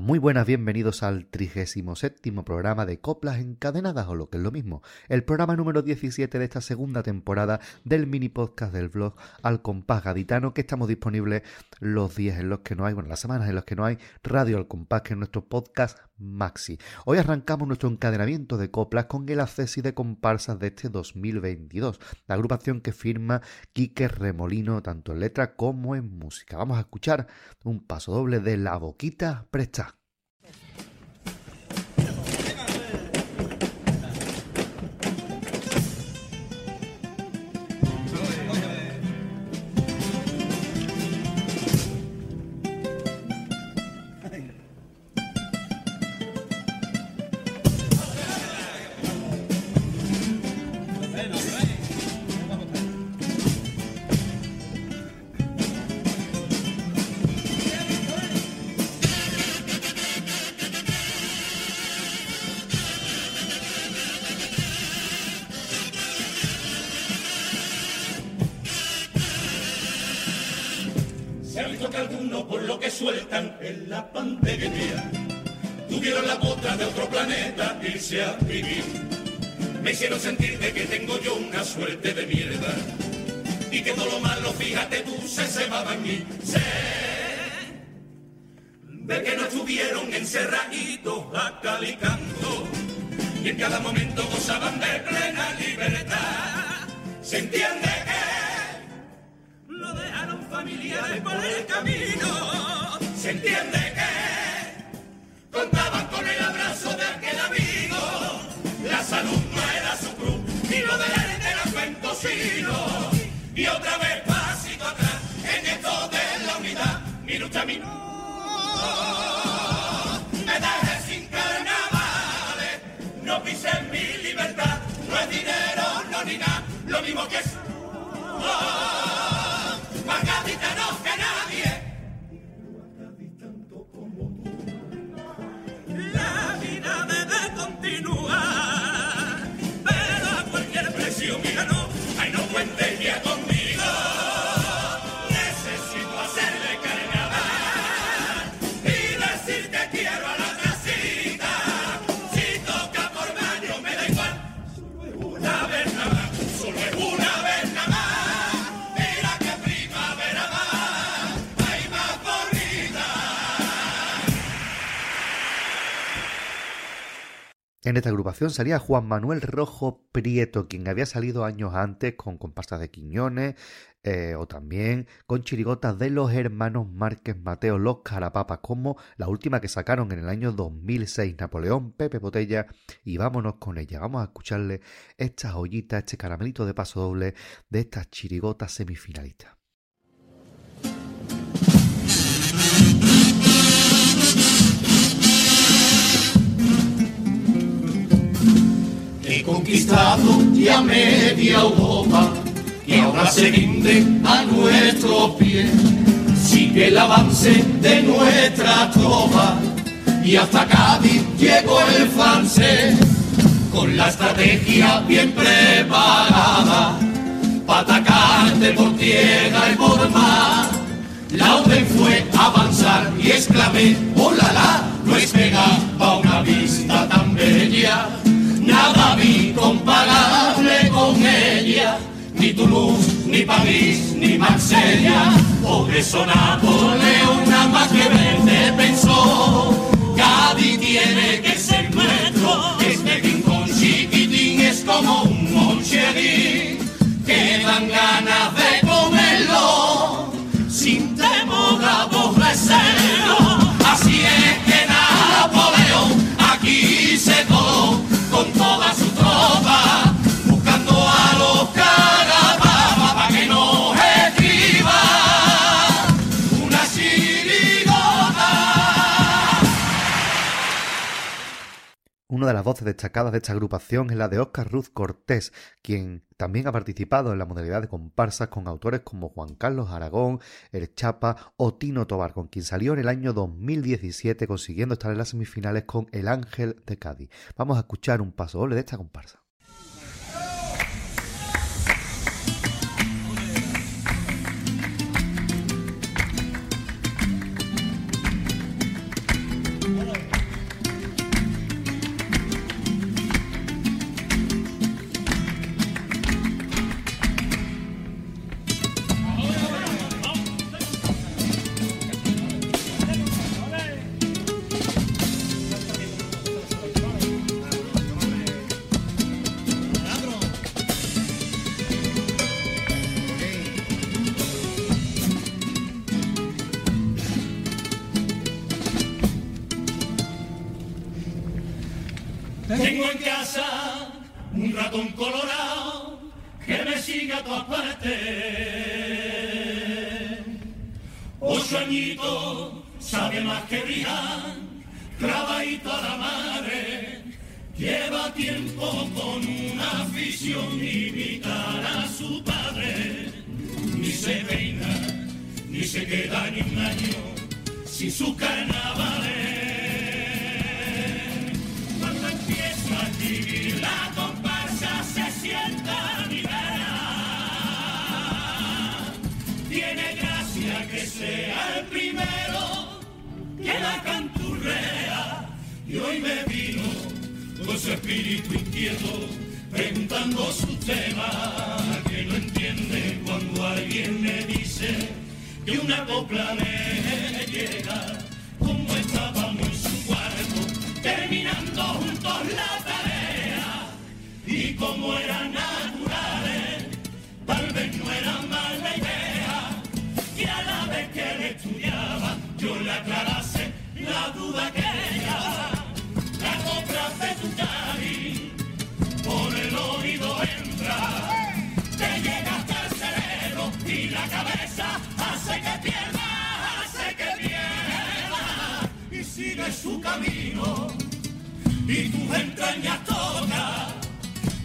Muy buenas, bienvenidos al 37 programa de Coplas Encadenadas, o lo que es lo mismo, el programa número 17 de esta segunda temporada del mini podcast del blog Al Compás Gaditano, que estamos disponibles los días en los que no hay, bueno, las semanas en las que no hay Radio Al Compás, que es nuestro podcast Maxi. Hoy arrancamos nuestro encadenamiento de coplas con el acceso de comparsas de este 2022, la agrupación que firma Quique Remolino tanto en letra como en música. Vamos a escuchar un paso doble de La Boquita Presta. Me hicieron sentir de que tengo yo una suerte de mierda. Y que todo lo malo, fíjate tú, se cebaba en mí. Sé de que no estuvieron encerraditos acalicando. Y en cada momento gozaban de plena libertad. Se entiende que lo dejaron familiares por el camino. Se entiende que contaban con el abrazo de aquel amigo. La salud no era su cruz, y lo de la era cuento sino. Y otra vez pasito atrás, en esto de la unidad, mi lucha, mi no. Me dejé sin carnavales, no pise mi libertad, no es dinero, no ni nada, lo mismo que es. Más gaditanos que nadie. En esta agrupación salía Juan Manuel Rojo Prieto, quien había salido años antes con compastas de Quiñones eh, o también con chirigotas de los hermanos Márquez Mateo, los Carapapas, como la última que sacaron en el año 2006, Napoleón, Pepe Botella, y vámonos con ella. Vamos a escucharle esta joyita, este caramelito de paso doble de estas chirigotas semifinalistas. Conquistado ya media Europa y ahora se rinde a nuestros pies. Sigue el avance de nuestra tropa y hasta Cádiz llegó el francés con la estrategia bien preparada para atacarte por tierra y por mar. La orden fue avanzar y exclamé, ¡hola la! No esperaba una vista tan bella, nada vi comparable con ella, ni Toulouse, ni París, ni Marsella. Por eso Napoleón nada más que verte pensó, Cádiz tiene que Una de las voces destacadas de esta agrupación es la de Óscar Ruz Cortés, quien también ha participado en la modalidad de comparsas con autores como Juan Carlos Aragón, El Chapa o Tino Tobar, con quien salió en el año 2017 consiguiendo estar en las semifinales con El Ángel de Cádiz. Vamos a escuchar un paso doble de esta comparsa. En casa un ratón colorado que me sigue a todas partes. Ocho añitos, sabe más que Rihan, clavadito a la madre. Lleva tiempo con una afición imitar a su padre. Ni se peina, ni se queda ni un año sin su carnavales. Su espíritu inquieto preguntando su tema que no entiende cuando alguien me dice que una copla me llega como estábamos en su cuarto terminando juntos la tarea. Y como eran naturales tal vez no era mala idea que a la vez que él estudiaba yo le aclarase la duda que su camino y tus entrañas toca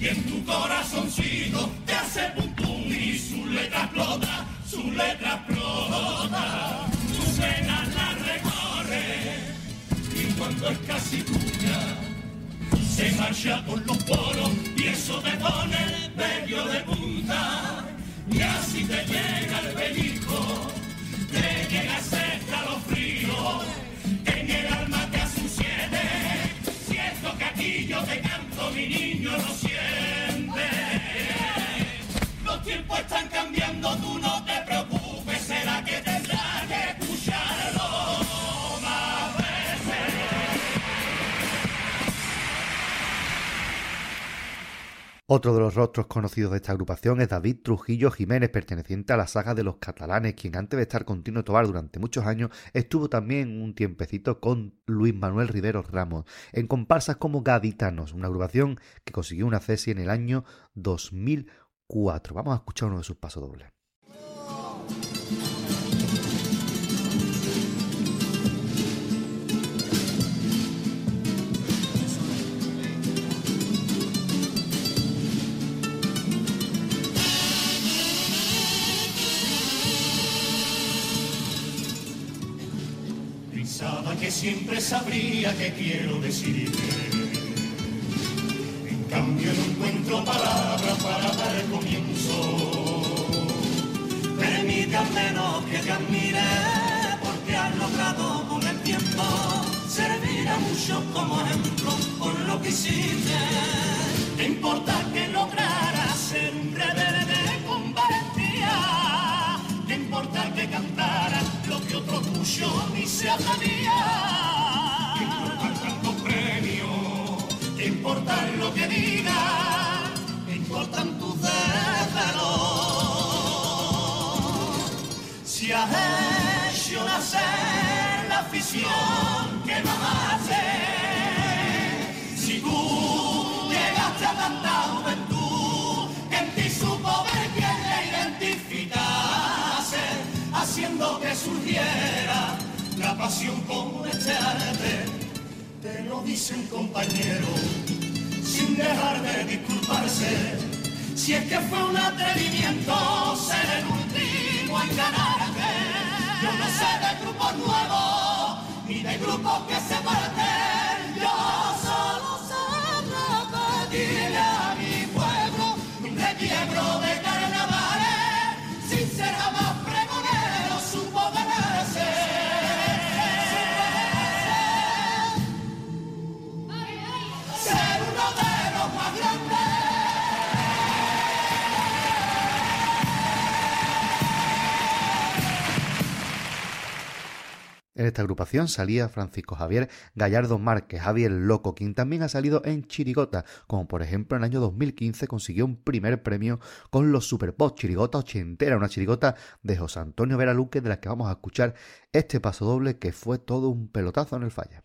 y en tu corazoncito te hace pum pum y su letra explota, su letra explota, tus venas la recorre y cuando es casi tuya se marcha por los poros y eso te pone el medio de punta. Y así te llega el pellizco, te llega ese escalofrío en el alma te asuciede si esto que aquí yo te canto mi niño lo siente. Los tiempos están cambiando tú no te preocupes Otro de los rostros conocidos de esta agrupación es David Trujillo Jiménez, perteneciente a la saga de los catalanes, quien antes de estar con Tino Tobar durante muchos años estuvo también un tiempecito con Luis Manuel Rivero Ramos, en comparsas como Gaditanos, una agrupación que consiguió una cesi en el año 2004. Vamos a escuchar uno de sus pasodobles. Pensaba que siempre sabría qué quiero decirte. En cambio no encuentro palabras para dar comienzo. Permite al menos que te admire porque has logrado con el tiempo servir a muchos como ejemplo por lo que hiciste. ¿Qué importa que lograras ser un rebelde con valentía? ¿Qué importa que cantara mucho ni se atrevía? ¿Qué importa tantos premios? ¿Qué importa lo que diga? ¿Qué importan tus desvelos? Si has hecho nacer la afición por este arte. Te lo dice un compañero, sin dejar de disculparse. Si es que fue un atrevimiento ser el último en ganarte. Yo no sé de grupos nuevos, ni de grupos que se parten. Esta agrupación salía Francisco Javier Gallardo Márquez, Javier Loco, quien también ha salido en Chirigota, como por ejemplo en el año 2015 consiguió un primer premio con los Superpop Chirigota ochentera, una chirigota de José Antonio Vera Luque de la que vamos a escuchar este paso doble que fue todo un pelotazo en el falla.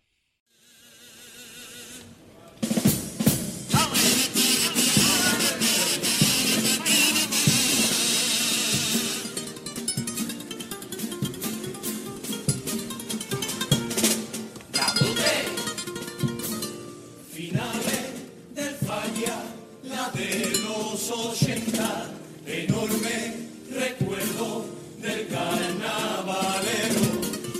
Ochenta, enorme recuerdo del carnavalero.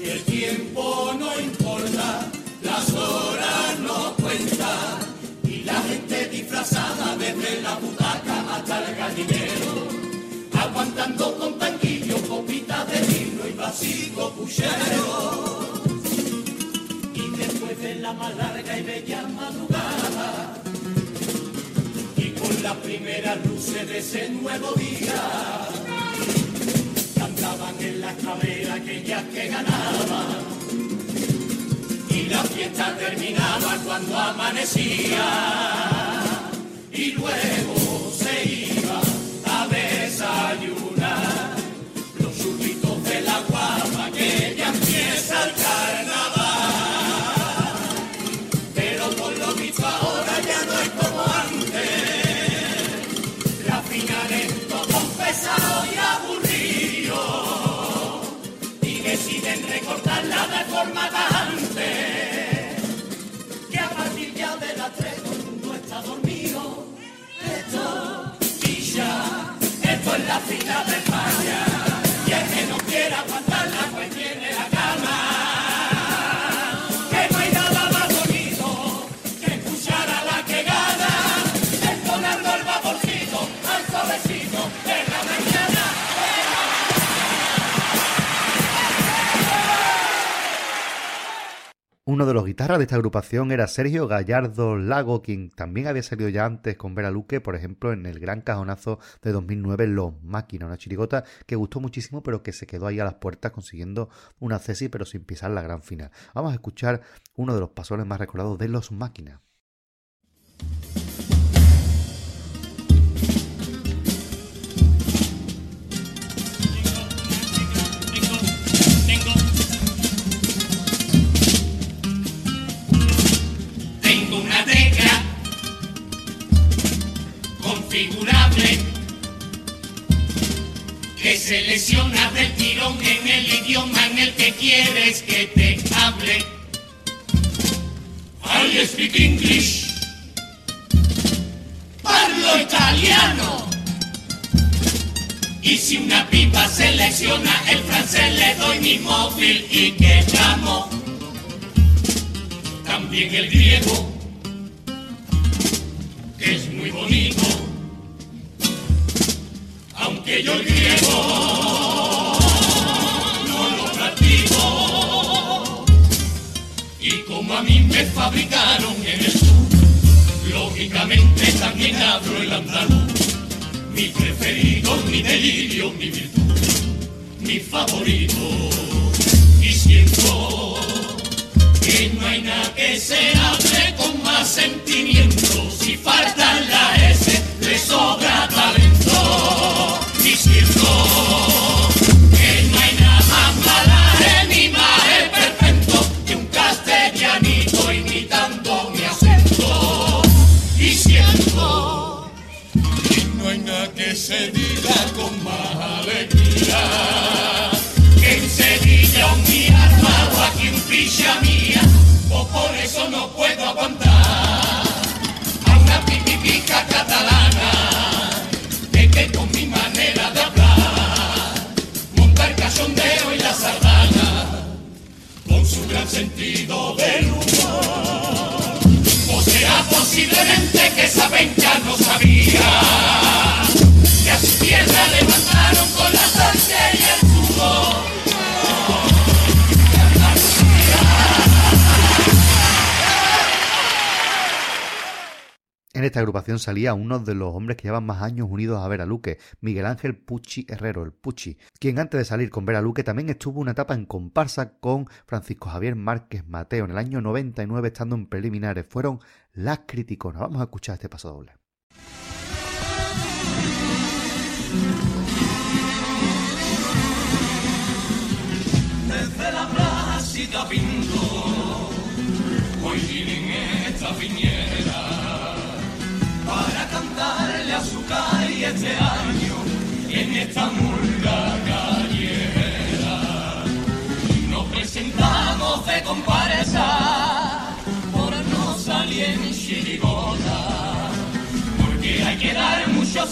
El tiempo no importa, las horas no cuentan, y la gente disfrazada desde la butaca hasta el gallinero, aguantando con tanquillo copitas de vino y vasico puchero. Y después de la más larga y bella madrugada, primeras luces de ese nuevo día, cantaban en la escalera aquellas que ganaban. Y la fiesta terminaba cuando amanecía. Y luego la fila de España. Uno de los guitarras de esta agrupación era Sergio Gallardo Lago, quien también había salido ya antes con Vera Luque, por ejemplo, en el gran cajonazo de 2009 Los Máquinas, una chirigota que gustó muchísimo, pero que se quedó ahí a las puertas consiguiendo una cesi, pero sin pisar la gran final. Vamos a escuchar uno de los pasones más recordados de Los Máquinas. Que selecciona del tirón en el idioma en el que quieres que te hable. I speak English. Parlo italiano. Y si una pipa selecciona el francés le doy mi móvil y que llamo también el griego, que es muy bonito, aunque yo el griego no lo practico. Y como a mí me fabricaron en el sur, lógicamente también hablo el andaluz, mi preferido, mi delirio, mi virtud, mi favorito, y siento que no hay nada que se hable con más sentimiento. Si falta la S, le sobra talento. Se diga con más alegría. Que en Sevilla un mi alma o aquí un picha mía, o por eso no puedo aguantar. A una pipipica catalana, su gran sentido del humor. O sea posiblemente que esa venga no sabía esta agrupación salía uno de los hombres que llevan más años unidos a Vera Luque, Miguel Ángel Pucci Herrero, el Pucci, quien antes de salir con Vera Luque también estuvo una etapa en comparsa con Francisco Javier Márquez Mateo en el año 99 estando en preliminares. Fueron las criticonas. Vamos a escuchar este paso doble.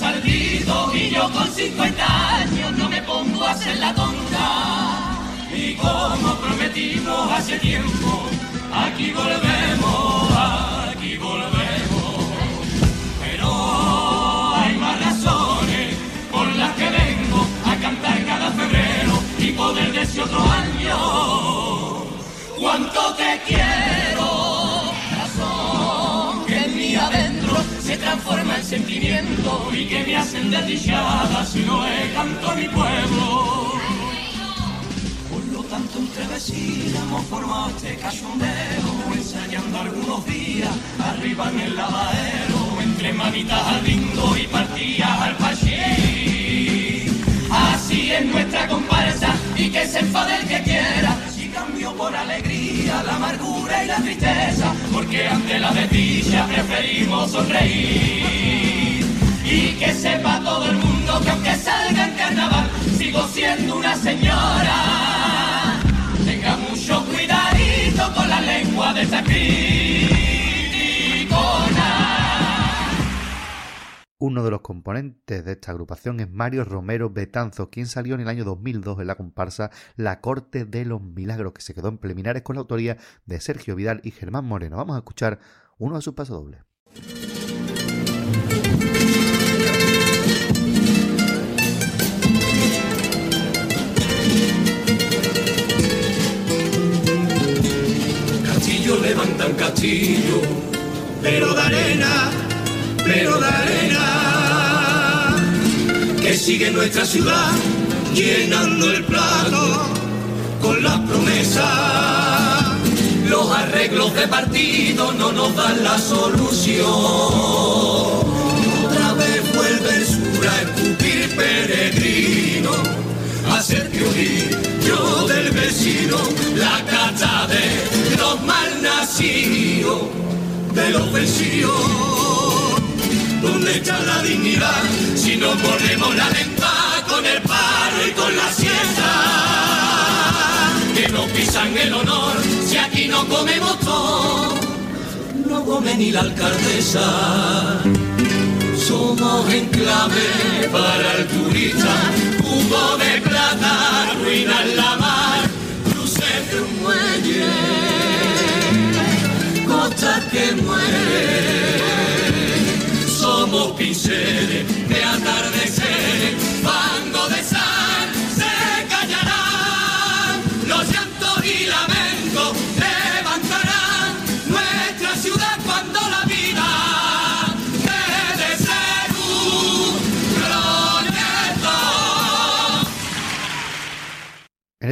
Ardidos y yo con 50 años no me pongo a hacer la tonta. Y como prometimos hace tiempo, aquí volvemos, aquí volvemos. Pero hay más razones por las que vengo a cantar cada febrero y poder decir otro año. Cuánto te quiero, transforma en sentimiento y que me hacen desdichada si no es canto a mi pueblo. Por lo tanto, entre vecinas hemos formado este cachondeo, ensayando algunos días arriba en el lavadero, entre manitas al lindo y partidas al pachí. Así es nuestra comparsa y que se enfade el que quiera. Por alegría, la amargura y la tristeza, porque ante la desdicha preferimos sonreír. Y que sepa todo el mundo que aunque salga en carnaval, sigo siendo una señora. Tenga mucho cuidadito con la lengua de esa Uno de los componentes de esta agrupación es Mario Romero Betanzo, quien salió en el año 2002 en la comparsa La Corte de los Milagros, que se quedó en preliminares con la autoría de Sergio Vidal y Germán Moreno. Vamos a escuchar uno de sus pasodobles. Castillo levantan castillo, pero de arena, pero de arena, que sigue nuestra ciudad llenando el plato con las promesas. Los arreglos de partido no nos dan la solución. Otra vez vuelve el sur a escupir peregrino, a ser yo del vecino, la cacha de los malnacidos, de los vencidos. ¿Dónde está la dignidad si no ponemos la lengua con el paro y con la siesta? Que no pisan el honor si aquí no comemos todo, no come ni la alcaldesa. Somos enclave para el turista, cubo de plata, ruina en la mar, cruces de un muelle, costas que mueren. Somos pinceles de atardecer,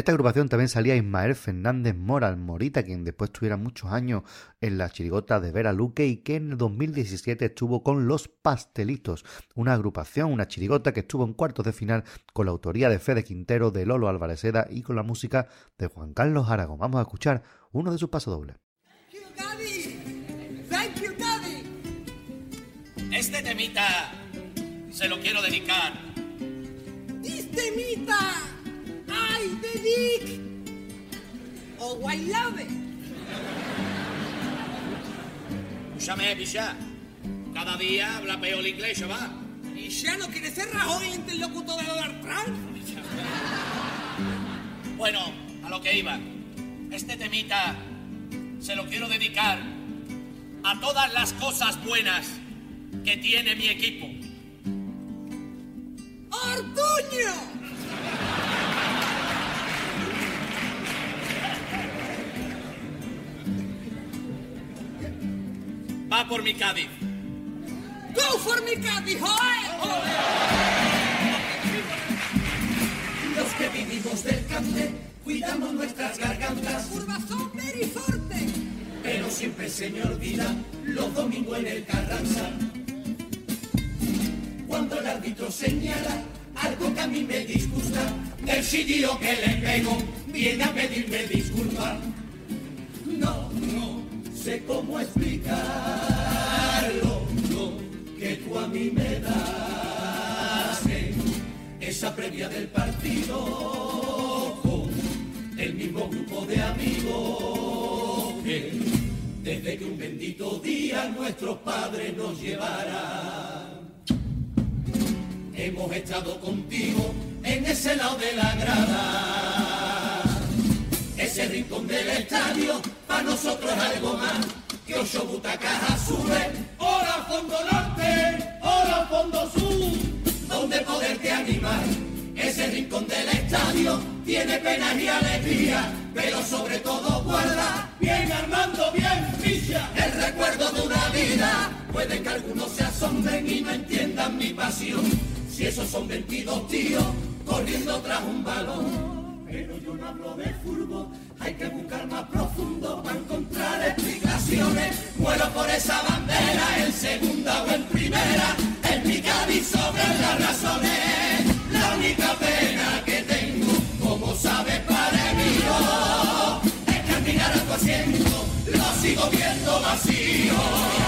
esta agrupación también salía Ismael Fernández Mora, el Morita, quien después tuviera muchos años en la chirigota de Vera Luque y que en el 2017 estuvo con Los Pastelitos, una agrupación, una chirigota que estuvo en cuartos de final con la autoría de Fede Quintero, de Lolo Alvarezeda y con la música de Juan Carlos Aragón. Vamos a escuchar uno de sus pasodobles. Thank you, Daddy. Thank you, Daddy. Este temita se lo quiero dedicar This temita. Oh, I love it. Escúchame, picha. Cada día habla peor el inglés, chaval. ¿Y ya no quiere ser Rajoy el interlocutor de Donald Trump? Bueno, a lo que iba. Este temita se lo quiero dedicar a todas las cosas buenas que tiene mi equipo. ¡Ortuño! Va por mi Cádiz. Go for me, Cádiz, joe! Los que vivimos del cante, cuidamos nuestras gargantas, Curvazón very forte. pero siempre se me olvida los domingos en el Carranza. Cuando el árbitro señala algo que a mí me disgusta, el sitio que le pego viene a pedirme disculpas. Sé cómo explicarlo, lo que tú a mí me das. Esa previa del partido con el mismo grupo de amigos que desde que un bendito día nuestros padres nos llevarán. hemos estado contigo en ese lado de la grada. Ese rincón del estadio, para nosotros es algo más que ocho butacas azules. Hora fondo norte, hora fondo sur, donde poderte animar. Ese rincón del estadio tiene penas y alegría, pero sobre todo guarda bien Armando, bien ficha. El recuerdo de una vida, puede que algunos se asombren y no entiendan mi pasión. Si esos son 22 tíos corriendo tras un balón. Pero yo no hablo de fútbol, hay que buscar más profundo para encontrar explicaciones. Muero por esa bandera, en segunda o en primera, en mi Cádiz sobre las razones. La única pena que tengo, como sabes, para mí, es que al mirar a tu asiento, lo sigo viendo vacío.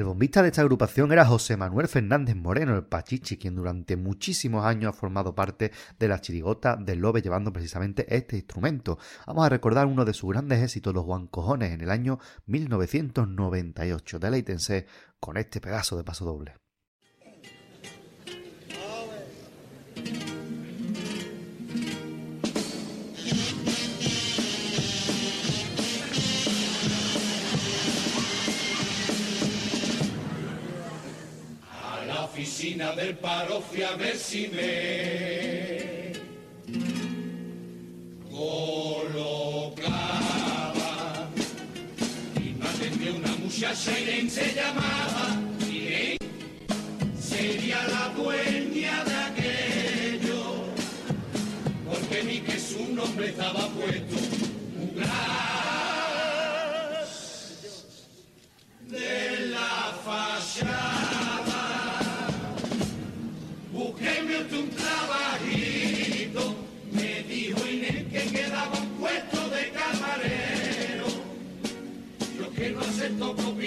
El bombista de esta agrupación era José Manuel Fernández Moreno, el Pachichi, quien durante muchísimos años ha formado parte de la chirigota del Lobe llevando precisamente este instrumento. Vamos a recordar uno de sus grandes éxitos, los Guancojones, en el año 1998. Deleítense con este pedazo de paso doble. Oficina del paro fui a ver si me colocaba y me atendió una muchacha y se llamaba y sería la dueña de aquello porque ni que su nombre estaba puesto. Un de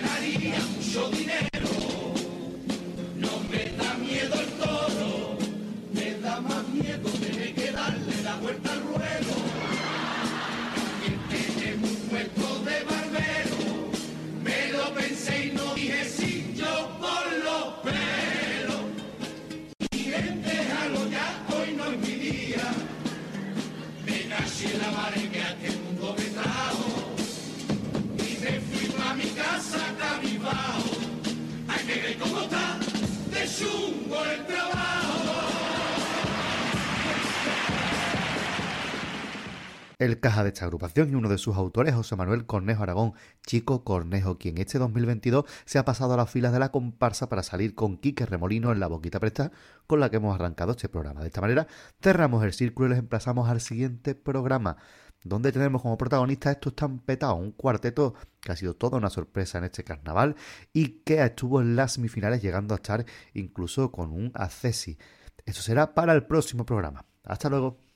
porque ganaría mucho dinero. Trabajo. El caja de esta agrupación y uno de sus autores, José Manuel Cornejo Aragón, Chico Cornejo, quien este 2022 se ha pasado a las filas de la comparsa para salir con Quique Remolino en la boquita presta con la que hemos arrancado este programa. De esta manera cerramos el círculo y les emplazamos al siguiente programa donde tenemos como protagonista estos tan petados, un cuarteto que ha sido toda una sorpresa en este carnaval y que estuvo en las semifinales llegando a estar incluso con un accesi. Eso será para el próximo programa. Hasta luego.